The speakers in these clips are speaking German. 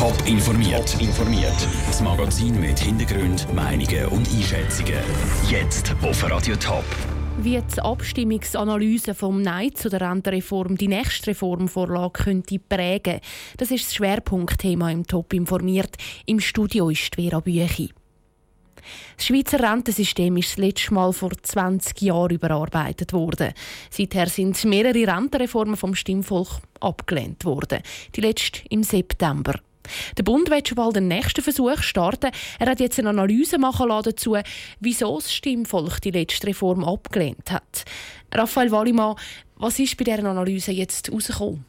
Top informiert. informiert. Das Magazin mit Hintergrund, Meinungen und Einschätzungen. Jetzt auf Radio Top. Wie die Abstimmungsanalyse vom Nein zu der Rentenreform die nächste Reformvorlage könnte prägen, das ist das Schwerpunktthema im Top informiert. Im Studio ist Vera Büchi. Das Schweizer Rentensystem ist das letzte Mal vor 20 Jahren überarbeitet worden. Seither sind mehrere Rentenreformen vom Stimmvolk abgelehnt worden. Die letzte im September. Der Bund wird schon bald den nächsten Versuch starten. Er hat jetzt eine Analyse machen dazu, wieso das Stimmvolk die letzte Reform abgelehnt hat. Raphael Wallimann, was ist bei dieser Analyse jetzt herausgekommen?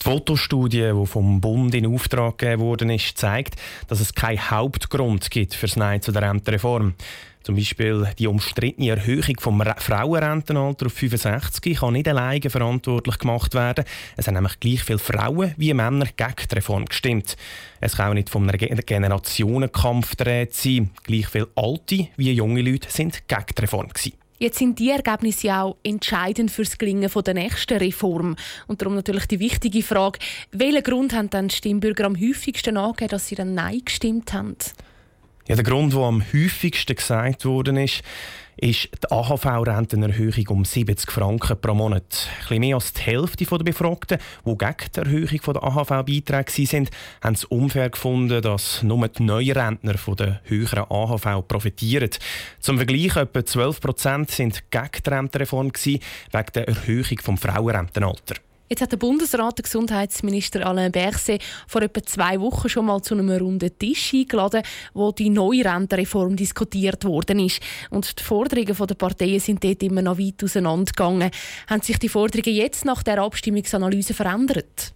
Die Fotostudie, die vom Bund in Auftrag gegeben wurde, zeigt, dass es keinen Hauptgrund gibt für das Nein zu der Rentenreform. Zum Beispiel die umstrittene Erhöhung vom Frauenrentenalter auf 65 kann nicht alleine verantwortlich gemacht werden. Es haben nämlich gleich viele Frauen wie Männer gegen die Reform gestimmt. Es kann auch nicht von einem Generationenkampf Rede sein. Gleich viele alte wie junge Leute sind gegen die Reform. Gewesen. Jetzt sind die Ergebnisse ja auch entscheidend für das Gelingen der nächsten Reform. Und darum natürlich die wichtige Frage, welchen Grund haben dann Stimmbürger am häufigsten angegeben, dass sie dann Nein gestimmt haben? Ja, der Grund, der am häufigsten gesagt worden ist, ist die AHV-Rentenerhöhung um 70 Franken pro Monat. Ein mehr als die Hälfte der Befragten, die gegen die Erhöhung der AHV-Beiträge waren, haben es unfair gefunden, dass nur die neuen Rentner von der höheren AHV profitieren. Zum Vergleich, etwa 12 Prozent sind gegen die Rentenreform wegen der Erhöhung des Frauenrentenalters. Jetzt hat der Bundesrat den Gesundheitsminister Alain Berset vor etwa zwei Wochen schon mal zu einem runden Tisch eingeladen, wo die neue Rentenreform diskutiert worden ist. Und die Forderungen der Parteien sind dort immer noch weit auseinandergegangen. Haben sich die Forderungen jetzt nach der Abstimmungsanalyse verändert?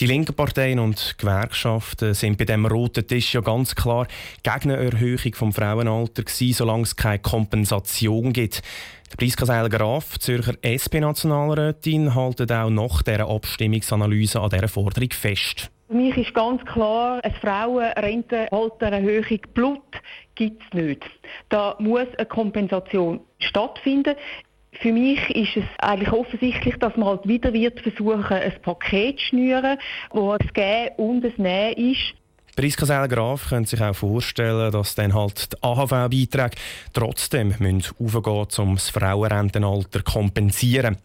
Die linken Parteien und Gewerkschaften sind bei dem roten Tisch ja ganz klar gegen eine Erhöhung vom Frauenalter gewesen, solange es keine Kompensation gibt. Priska Seil-Graf, Zürcher SP-Nationalrätin, halten auch nach dieser Abstimmungsanalyse an dieser Forderung fest. Für mich ist ganz klar, eine Frauenrentenaltererhöhung Blut gibt es nicht. Da muss eine Kompensation stattfinden. Für mich ist es eigentlich offensichtlich, dass man halt wieder wird versuchen, ein Paket zu schnüren, wo es Geben und es Nehmen ist. Priska Seil-Graf könnte sich auch vorstellen, dass dann halt die AHV-Beiträge trotzdem aufgehen müssen, um das Frauenrentenalter zu kompensieren.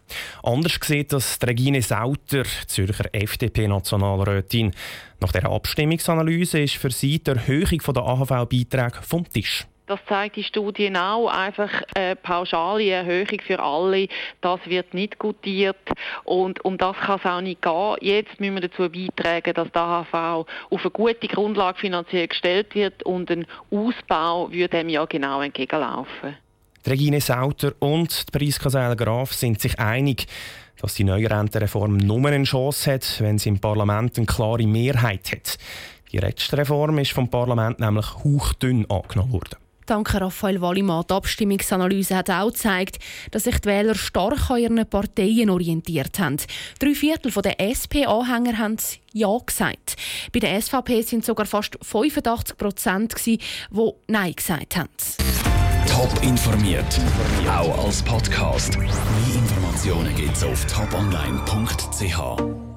Anders sieht das Regine Sauter, Zürcher FDP-Nationalrätin. Nach der Abstimmungsanalyse ist für sie die Erhöhung der AHV-Beiträge vom Tisch. Das zeigt die Studie auch. Einfach eine pauschale Erhöhung für alle, das wird nicht gutiert. Und um das kann es auch nicht gehen. Jetzt müssen wir dazu beitragen, dass der AHV auf eine gute Grundlage finanziell gestellt wird und ein Ausbau würde dem ja genau entgegenlaufen. Regine Sauter und Priska Seil-Graf sind sich einig, dass die neue Rentenreform nur eine Chance hat, wenn sie im Parlament eine klare Mehrheit hat. Die letzte Reform ist vom Parlament nämlich hauchdünn angenommen worden. Danke Raphael Wallimann. Die Abstimmungsanalyse hat auch gezeigt, dass sich die Wähler stark an ihren Parteien orientiert haben. Drei Viertel der SP-Anhänger haben Ja gesagt. Bei der SVP sind sogar fast 85 Prozent, die Nein gesagt haben. Top informiert, auch als Podcast. Mehr Informationen gibt es auf toponline.ch.